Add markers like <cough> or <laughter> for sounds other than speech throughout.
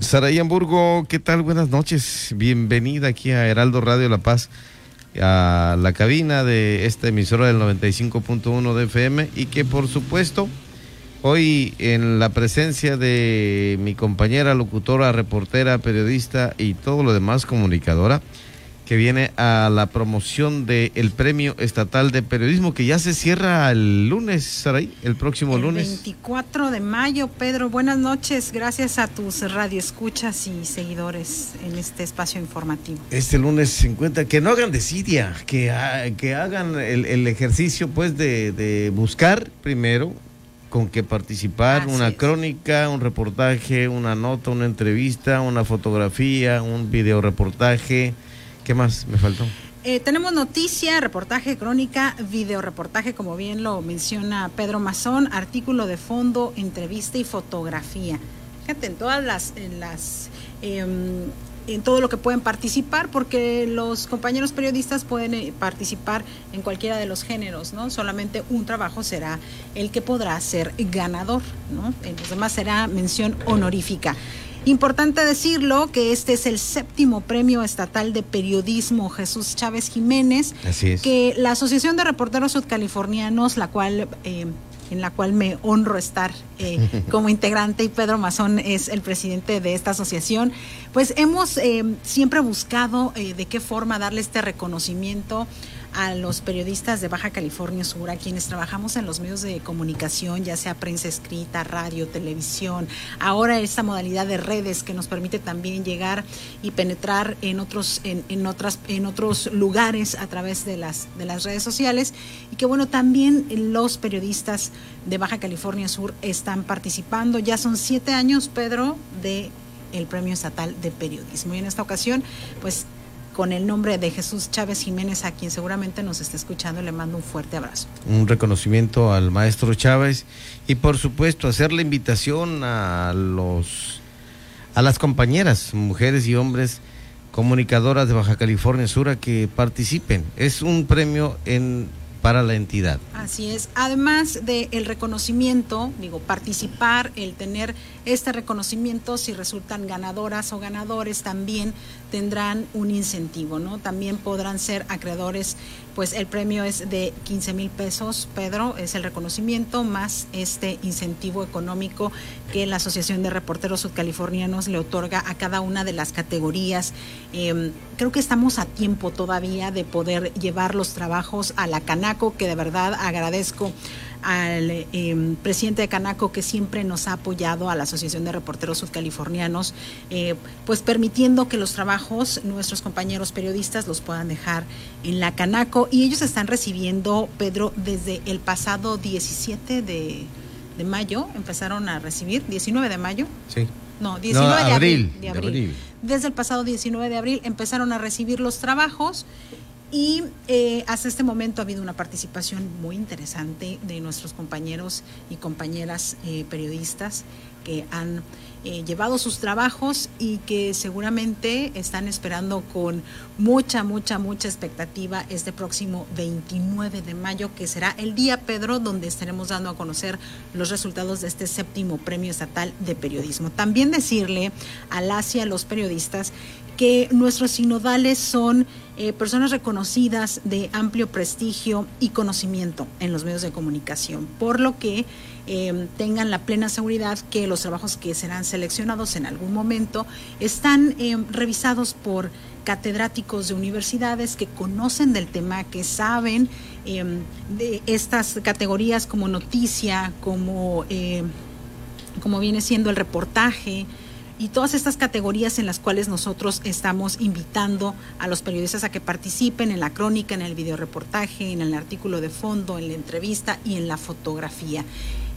Saray Hamburgo, ¿qué tal? Buenas noches. Bienvenida aquí a Heraldo Radio La Paz, a la cabina de esta emisora del 95.1 de FM y que por supuesto hoy en la presencia de mi compañera locutora, reportera, periodista y todo lo demás comunicadora, que viene a la promoción del Premio Estatal de Periodismo, que ya se cierra el lunes, Saray, el próximo el lunes. 24 de mayo, Pedro. Buenas noches. Gracias a tus radioescuchas y seguidores en este espacio informativo. Este lunes se encuentra, que no hagan desidia, que, que hagan el, el ejercicio pues de, de, buscar primero con qué participar, Así una es. crónica, un reportaje, una nota, una entrevista, una fotografía, un video reportaje ¿Qué más me faltó? Eh, tenemos noticia, reportaje, crónica, video reportaje, como bien lo menciona Pedro Mazón, artículo de fondo, entrevista y fotografía. Fíjate, en todas las, en las eh, en todo lo que pueden participar, porque los compañeros periodistas pueden eh, participar en cualquiera de los géneros, ¿no? Solamente un trabajo será el que podrá ser ganador, ¿no? En los demás será mención honorífica. Importante decirlo que este es el séptimo premio estatal de periodismo Jesús Chávez Jiménez, Así es. que la Asociación de Reporteros Sudcalifornianos, la cual eh, en la cual me honro estar eh, <laughs> como integrante y Pedro Mazón es el presidente de esta asociación, pues hemos eh, siempre buscado eh, de qué forma darle este reconocimiento a los periodistas de Baja California Sur, a quienes trabajamos en los medios de comunicación, ya sea prensa escrita, radio, televisión, ahora esta modalidad de redes que nos permite también llegar y penetrar en otros, en, en otras, en otros lugares a través de las, de las redes sociales, y que bueno, también los periodistas de Baja California Sur están participando. Ya son siete años, Pedro, de el Premio Estatal de Periodismo. Y en esta ocasión, pues con el nombre de Jesús Chávez Jiménez, a quien seguramente nos está escuchando, le mando un fuerte abrazo. Un reconocimiento al maestro Chávez y por supuesto hacer la invitación a los a las compañeras, mujeres y hombres comunicadoras de Baja California Sur a que participen. Es un premio en para la entidad. Así es. Además del el reconocimiento, digo, participar, el tener este reconocimiento, si resultan ganadoras o ganadores, también tendrán un incentivo, ¿no? También podrán ser acreedores, pues el premio es de 15 mil pesos, Pedro, es el reconocimiento más este incentivo económico que la Asociación de Reporteros Sudcalifornianos le otorga a cada una de las categorías. Eh, creo que estamos a tiempo todavía de poder llevar los trabajos a la Canaco, que de verdad agradezco al eh, presidente de Canaco que siempre nos ha apoyado a la Asociación de Reporteros Sudcalifornianos, eh, pues permitiendo que los trabajos nuestros compañeros periodistas los puedan dejar en la Canaco y ellos están recibiendo, Pedro, desde el pasado 17 de, de mayo, empezaron a recibir, 19 de mayo. Sí. No, 19 No, de, abril, de abril. Desde el pasado 19 de abril empezaron a recibir los trabajos y eh, hasta este momento ha habido una participación muy interesante de nuestros compañeros y compañeras eh, periodistas que han eh, llevado sus trabajos y que seguramente están esperando con mucha, mucha, mucha expectativa este próximo 29 de mayo, que será el día, Pedro, donde estaremos dando a conocer los resultados de este séptimo premio estatal de periodismo. También decirle a las y a los periodistas que nuestros sinodales son eh, personas reconocidas de amplio prestigio y conocimiento en los medios de comunicación, por lo que eh, tengan la plena seguridad que los trabajos que serán seleccionados en algún momento están eh, revisados por catedráticos de universidades que conocen del tema, que saben de estas categorías como noticia, como, como viene siendo el reportaje, y todas estas categorías en las cuales nosotros estamos invitando a los periodistas a que participen en la crónica, en el videoreportaje, en el artículo de fondo, en la entrevista y en la fotografía.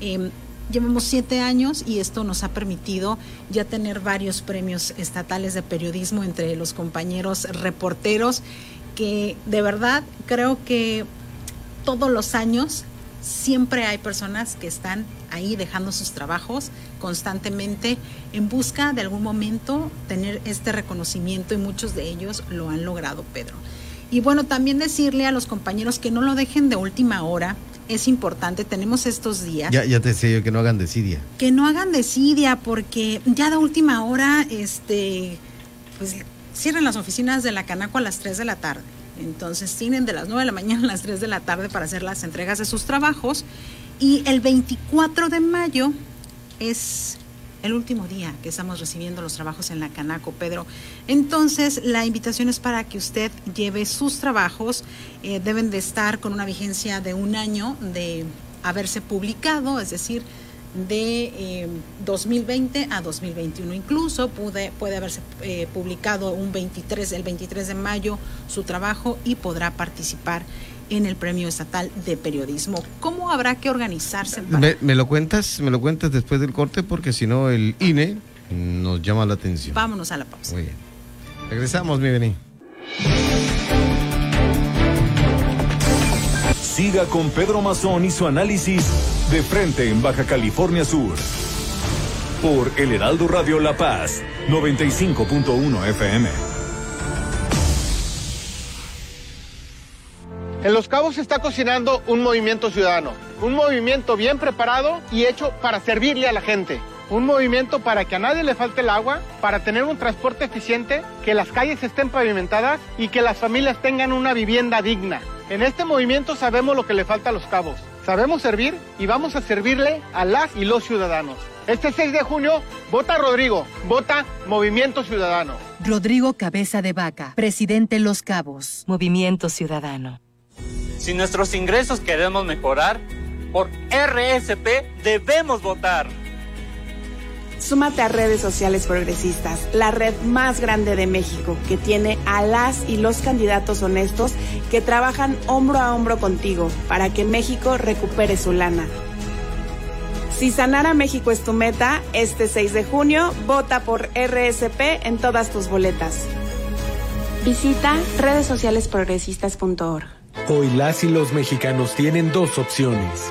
Eh, llevamos siete años y esto nos ha permitido ya tener varios premios estatales de periodismo entre los compañeros reporteros que de verdad creo que todos los años siempre hay personas que están ahí dejando sus trabajos constantemente en busca de algún momento tener este reconocimiento y muchos de ellos lo han logrado, Pedro. Y bueno, también decirle a los compañeros que no lo dejen de última hora, es importante, tenemos estos días. Ya, ya te decía yo que no hagan desidia. Que no hagan desidia, porque ya de última hora, este, pues cierran las oficinas de la Canaco a las 3 de la tarde. Entonces tienen de las 9 de la mañana a las 3 de la tarde para hacer las entregas de sus trabajos. Y el 24 de mayo es el último día que estamos recibiendo los trabajos en la Canaco, Pedro. Entonces, la invitación es para que usted lleve sus trabajos. Eh, deben de estar con una vigencia de un año de haberse publicado, es decir, de 2020 eh, a 2021. Incluso puede, puede haberse eh, publicado un 23, el 23 de mayo su trabajo y podrá participar en el Premio Estatal de Periodismo. ¿Cómo habrá que organizarse? Me, lo cuentas, me lo cuentas después del corte porque si no el INE nos llama la atención. Vámonos a la pausa. Muy bien. Regresamos, mi Bení. Siga con Pedro Mazón y su análisis de frente en Baja California Sur. Por El Heraldo Radio La Paz, 95.1 FM. En Los Cabos se está cocinando un movimiento ciudadano, un movimiento bien preparado y hecho para servirle a la gente. Un movimiento para que a nadie le falte el agua, para tener un transporte eficiente, que las calles estén pavimentadas y que las familias tengan una vivienda digna. En este movimiento sabemos lo que le falta a los cabos. Sabemos servir y vamos a servirle a las y los ciudadanos. Este 6 de junio, vota Rodrigo, vota Movimiento Ciudadano. Rodrigo Cabeza de Vaca, presidente Los Cabos, Movimiento Ciudadano. Si nuestros ingresos queremos mejorar, por RSP debemos votar. Súmate a redes sociales progresistas, la red más grande de México, que tiene a las y los candidatos honestos que trabajan hombro a hombro contigo para que México recupere su lana. Si sanar a México es tu meta, este 6 de junio vota por RSP en todas tus boletas. Visita redessocialesprogresistas.org. Hoy las y los mexicanos tienen dos opciones.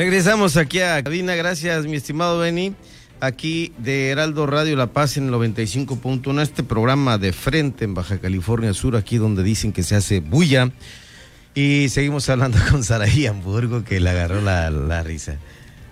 Regresamos aquí a cabina, gracias mi estimado Beni, aquí de Heraldo Radio La Paz en el 95.1, este programa de frente en Baja California Sur, aquí donde dicen que se hace bulla. Y seguimos hablando <laughs> con Saraí Hamburgo, que le agarró la, la risa.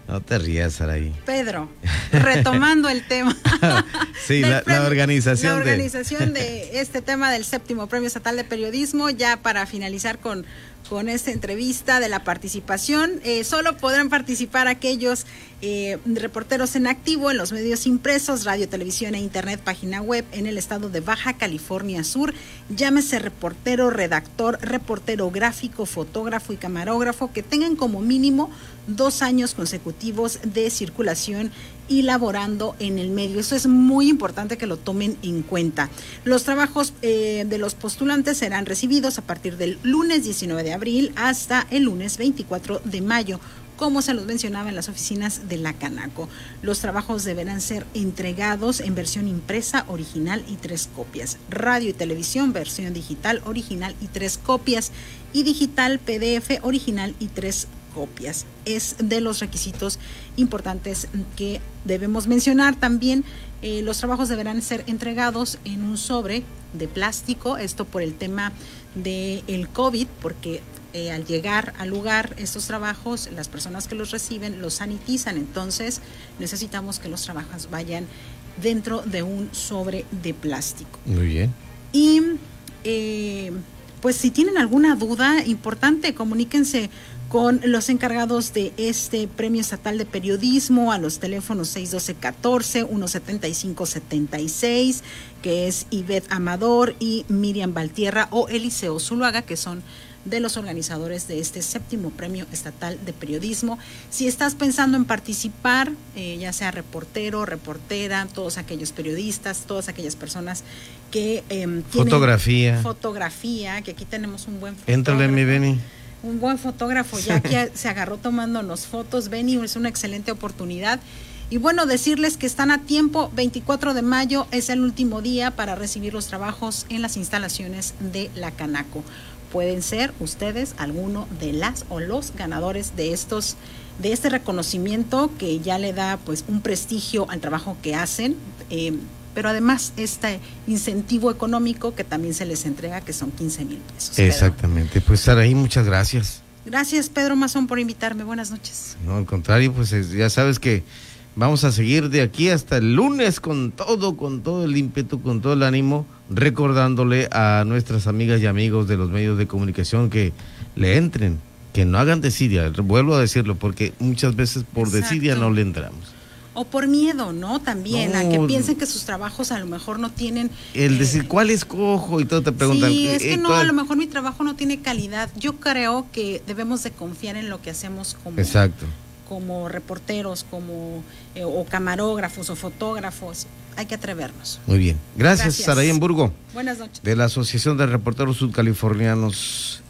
No te rías, Saraí. Pedro, retomando el tema. <laughs> sí, la, organización. La organización de este tema del séptimo Premio Estatal de Periodismo, ya para finalizar con con esta entrevista de la participación. Eh, solo podrán participar aquellos eh, reporteros en activo en los medios impresos, radio, televisión e internet, página web en el estado de Baja California Sur. Llámese reportero, redactor, reportero gráfico, fotógrafo y camarógrafo que tengan como mínimo dos años consecutivos de circulación y laborando en el medio. Eso es muy importante que lo tomen en cuenta. Los trabajos eh, de los postulantes serán recibidos a partir del lunes 19 de abril hasta el lunes 24 de mayo como se los mencionaba en las oficinas de la Canaco. Los trabajos deberán ser entregados en versión impresa, original y tres copias. Radio y televisión, versión digital, original y tres copias. Y digital, PDF, original y tres copias. Es de los requisitos importantes que debemos mencionar. También eh, los trabajos deberán ser entregados en un sobre de plástico, esto por el tema del el COVID, porque eh, al llegar al lugar estos trabajos, las personas que los reciben los sanitizan, entonces necesitamos que los trabajos vayan dentro de un sobre de plástico. Muy bien. Y eh, pues si tienen alguna duda importante, comuníquense con los encargados de este Premio Estatal de Periodismo a los teléfonos 612-14, 175-76, que es Ivette Amador y Miriam Valtierra o Eliseo Zuluaga, que son de los organizadores de este séptimo premio estatal de periodismo. Si estás pensando en participar, eh, ya sea reportero, reportera, todos aquellos periodistas, todas aquellas personas que eh, fotografía, fotografía, que aquí tenemos un buen Éntrale, mi Beni. Un buen fotógrafo, ya que se agarró tomándonos fotos, Beni, es una excelente oportunidad. Y bueno, decirles que están a tiempo, 24 de mayo es el último día para recibir los trabajos en las instalaciones de la Canaco. Pueden ser ustedes alguno de las o los ganadores de estos de este reconocimiento que ya le da pues un prestigio al trabajo que hacen. Eh, pero además este incentivo económico que también se les entrega que son 15 mil pesos exactamente. Pues Saraí muchas gracias. Gracias Pedro Mazón por invitarme. Buenas noches. No al contrario pues ya sabes que Vamos a seguir de aquí hasta el lunes con todo, con todo el ímpetu, con todo el ánimo, recordándole a nuestras amigas y amigos de los medios de comunicación que le entren, que no hagan desidia, vuelvo a decirlo, porque muchas veces por desidia no le entramos. O por miedo, ¿no? También, a que piensen que sus trabajos a lo mejor no tienen... El eh, decir, ¿cuál escojo? Y todo te preguntan. Sí, es que eh, no, a lo mejor mi trabajo no tiene calidad. Yo creo que debemos de confiar en lo que hacemos como... Exacto como reporteros, como eh, o camarógrafos o fotógrafos. Hay que atrevernos. Muy bien. Gracias, Gracias. Saraí Buenas noches. De la Asociación de Reporteros Sudcalifornianos.